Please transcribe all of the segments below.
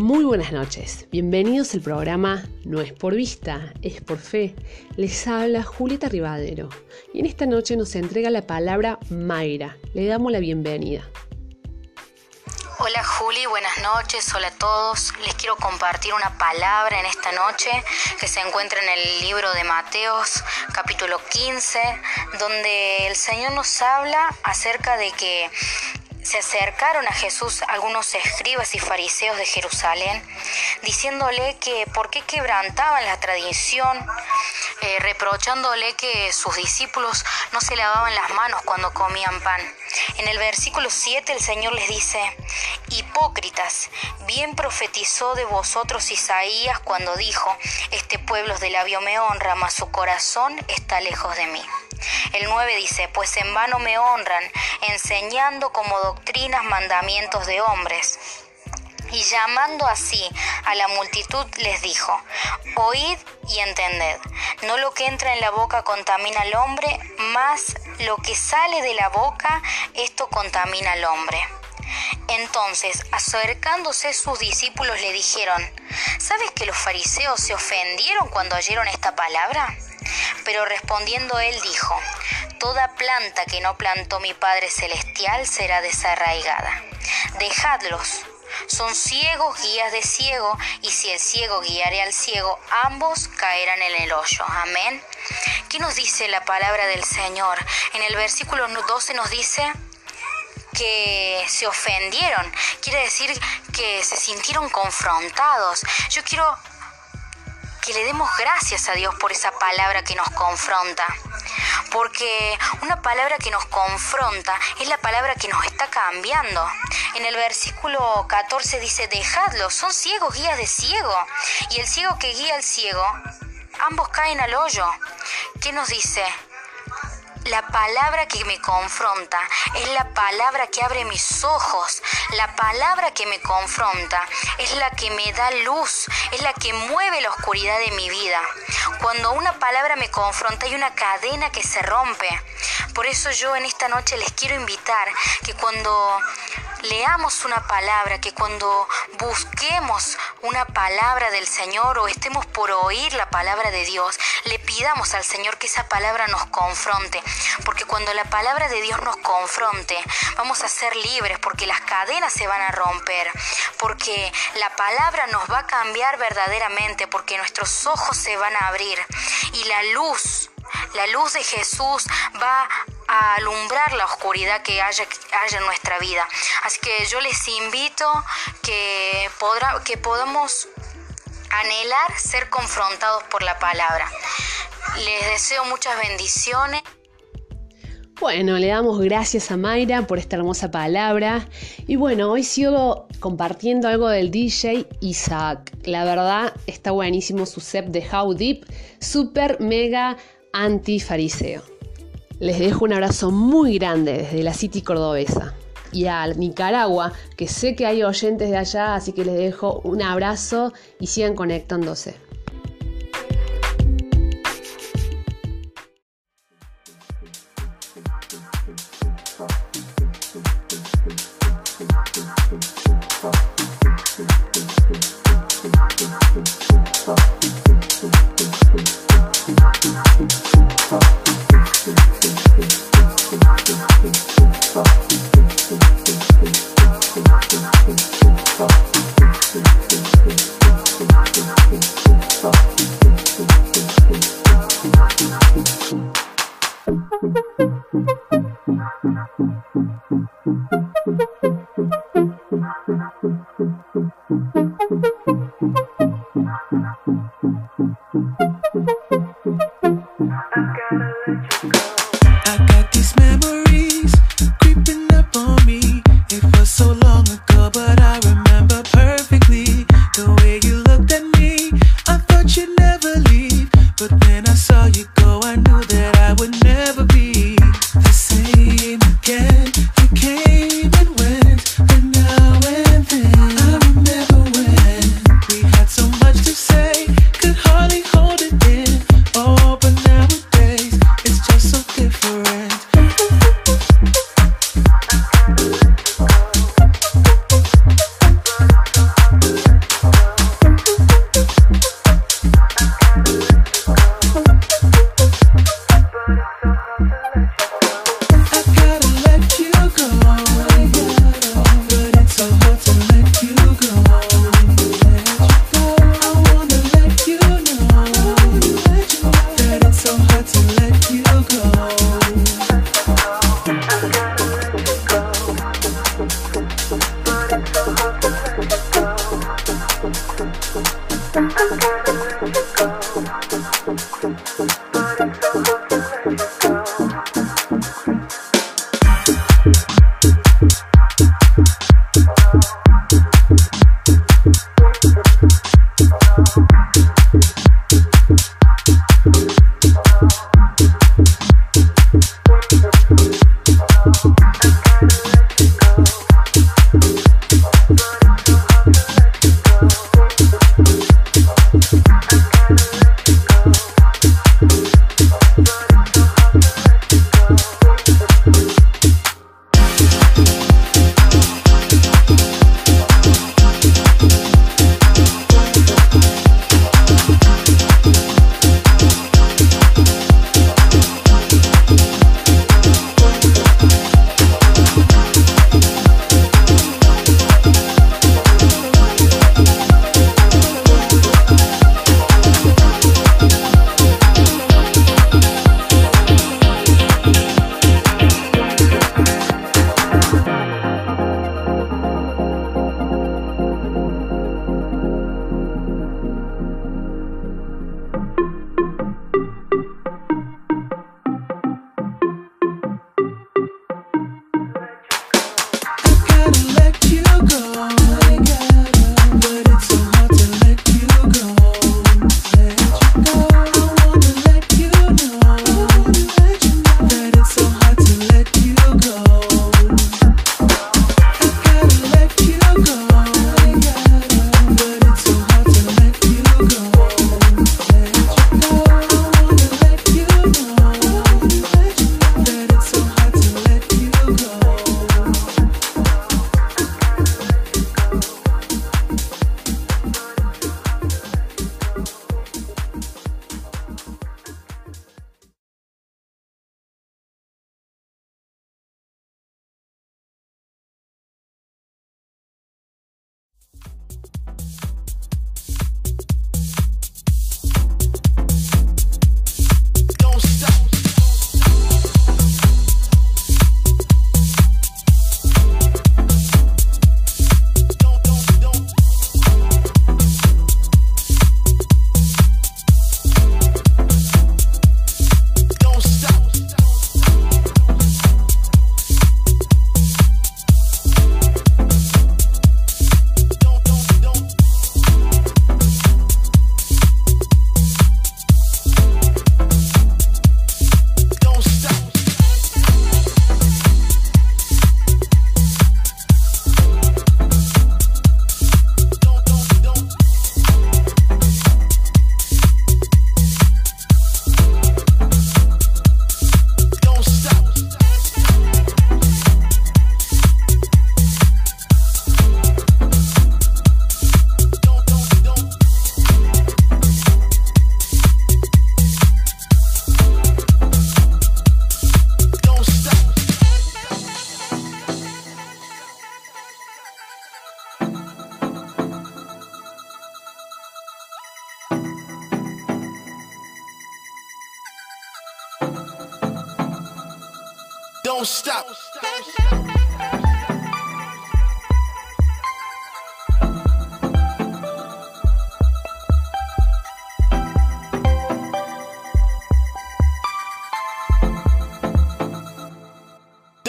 Muy buenas noches, bienvenidos al programa No es por vista, es por fe. Les habla Julieta Rivadero y en esta noche nos entrega la palabra Mayra. Le damos la bienvenida. Hola Juli, buenas noches, hola a todos. Les quiero compartir una palabra en esta noche que se encuentra en el libro de Mateos capítulo 15, donde el Señor nos habla acerca de que se acercaron a Jesús algunos escribas y fariseos de Jerusalén, diciéndole que por qué quebrantaban la tradición, eh, reprochándole que sus discípulos no se lavaban las manos cuando comían pan. En el versículo 7 el Señor les dice, Hipócritas, bien profetizó de vosotros Isaías cuando dijo, Este pueblo de labio me honra, mas su corazón está lejos de mí. El 9 dice, pues en vano me honran, enseñando como doctrinas mandamientos de hombres. Y llamando así a la multitud les dijo, oíd y entended, no lo que entra en la boca contamina al hombre, mas lo que sale de la boca, esto contamina al hombre. Entonces, acercándose sus discípulos le dijeron, ¿sabes que los fariseos se ofendieron cuando oyeron esta palabra? Pero respondiendo él dijo, Toda planta que no plantó mi Padre Celestial será desarraigada. Dejadlos. Son ciegos guías de ciego, y si el ciego guiare al ciego, ambos caerán en el hoyo. Amén. ¿Qué nos dice la palabra del Señor? En el versículo 12 nos dice que se ofendieron, quiere decir que se sintieron confrontados. Yo quiero que le demos gracias a Dios por esa palabra que nos confronta. Porque una palabra que nos confronta es la palabra que nos está cambiando. En el versículo 14 dice, dejadlo, son ciegos, guías de ciego. Y el ciego que guía al ciego, ambos caen al hoyo. ¿Qué nos dice? La palabra que me confronta es la palabra que abre mis ojos. La palabra que me confronta es la que me da luz, es la que mueve la oscuridad de mi vida. Cuando una palabra me confronta hay una cadena que se rompe. Por eso yo en esta noche les quiero invitar que cuando leamos una palabra, que cuando busquemos una palabra del Señor o estemos por oír la palabra de Dios, le pidamos al Señor que esa palabra nos confronte, porque cuando la palabra de Dios nos confronte, vamos a ser libres, porque las cadenas se van a romper, porque la palabra nos va a cambiar verdaderamente, porque nuestros ojos se van a abrir y la luz la luz de Jesús va a alumbrar la oscuridad que haya, haya en nuestra vida. Así que yo les invito que, podrá, que podamos anhelar ser confrontados por la palabra. Les deseo muchas bendiciones. Bueno, le damos gracias a Mayra por esta hermosa palabra. Y bueno, hoy sigo compartiendo algo del DJ Isaac. La verdad está buenísimo su set de How Deep, super mega antifariseo. Les dejo un abrazo muy grande desde la City cordobesa y a Nicaragua, que sé que hay oyentes de allá, así que les dejo un abrazo y sigan conectándose.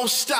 Don't stop.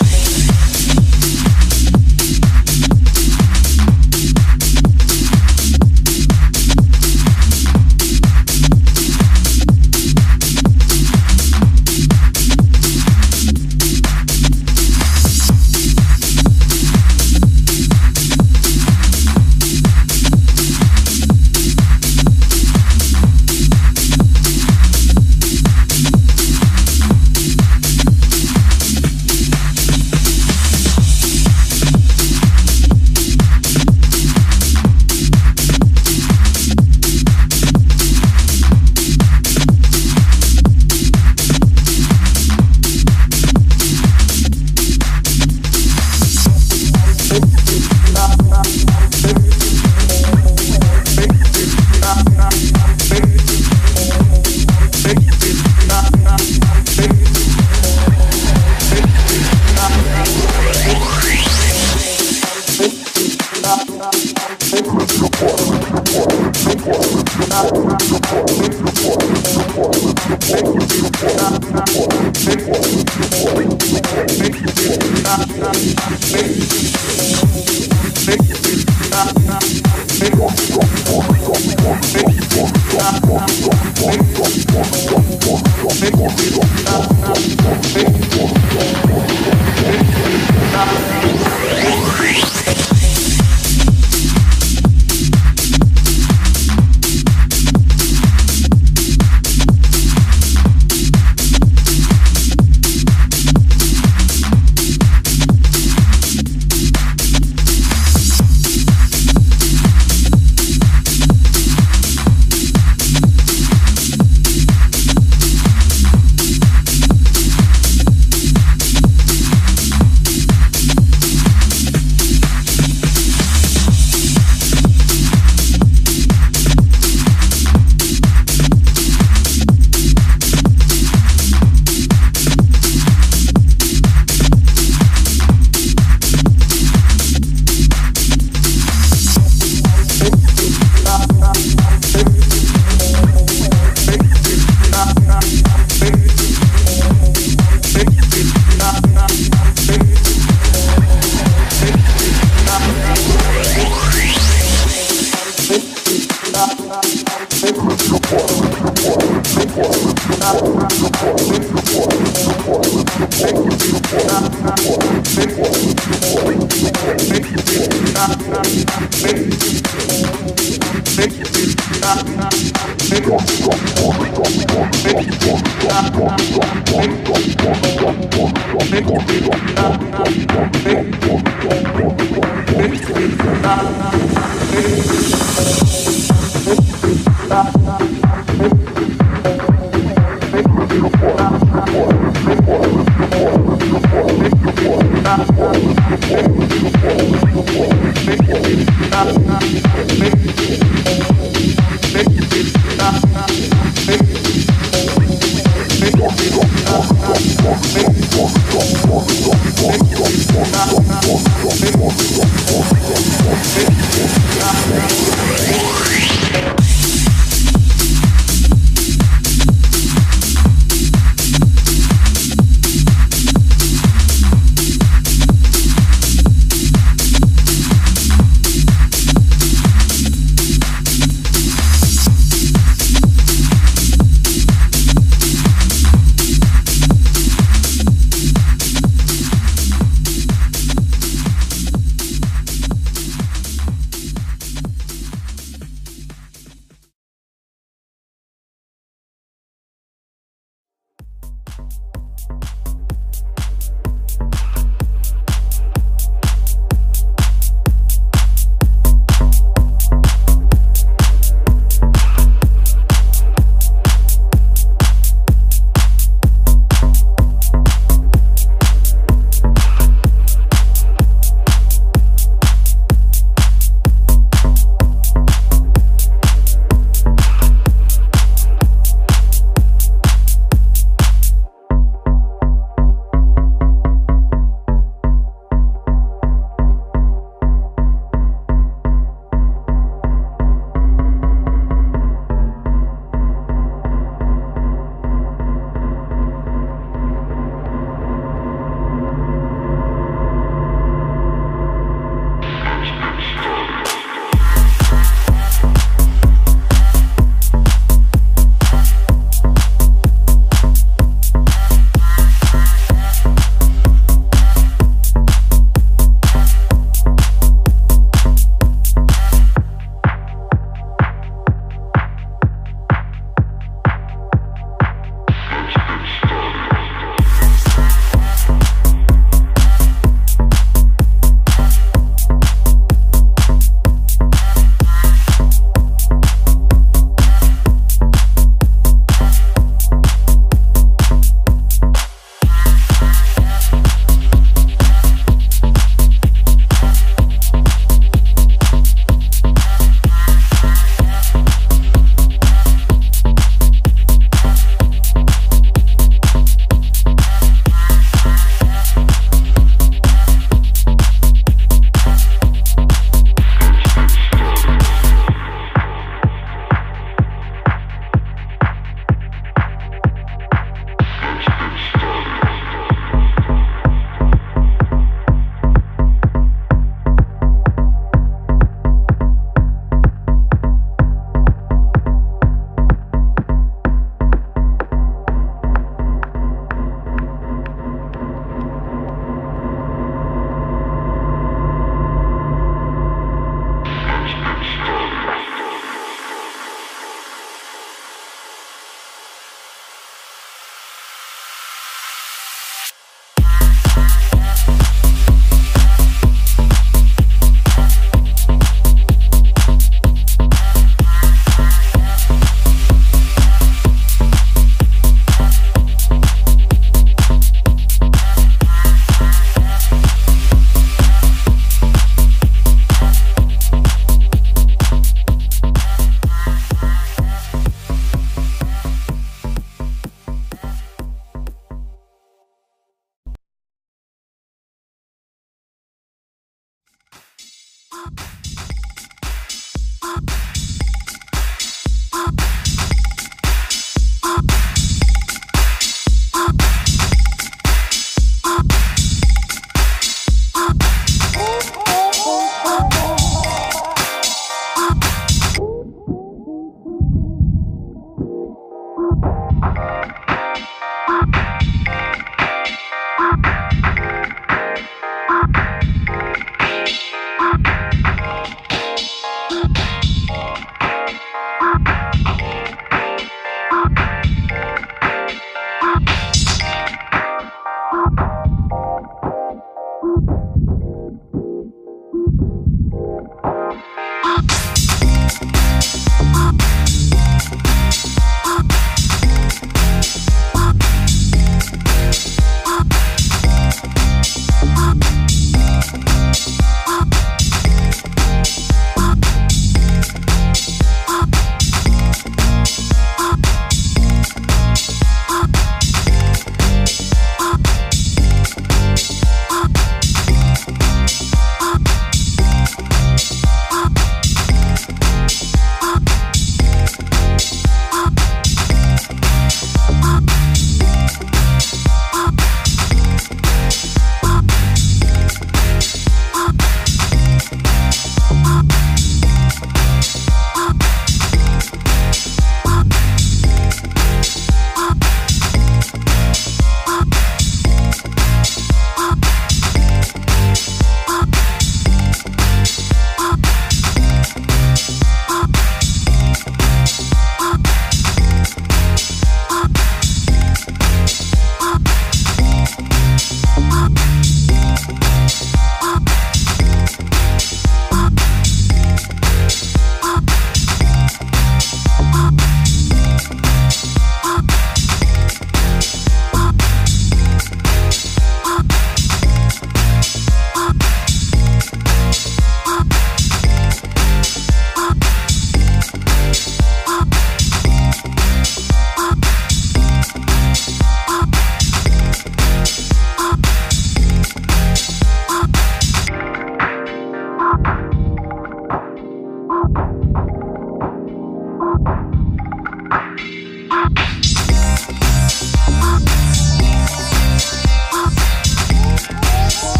Thank you.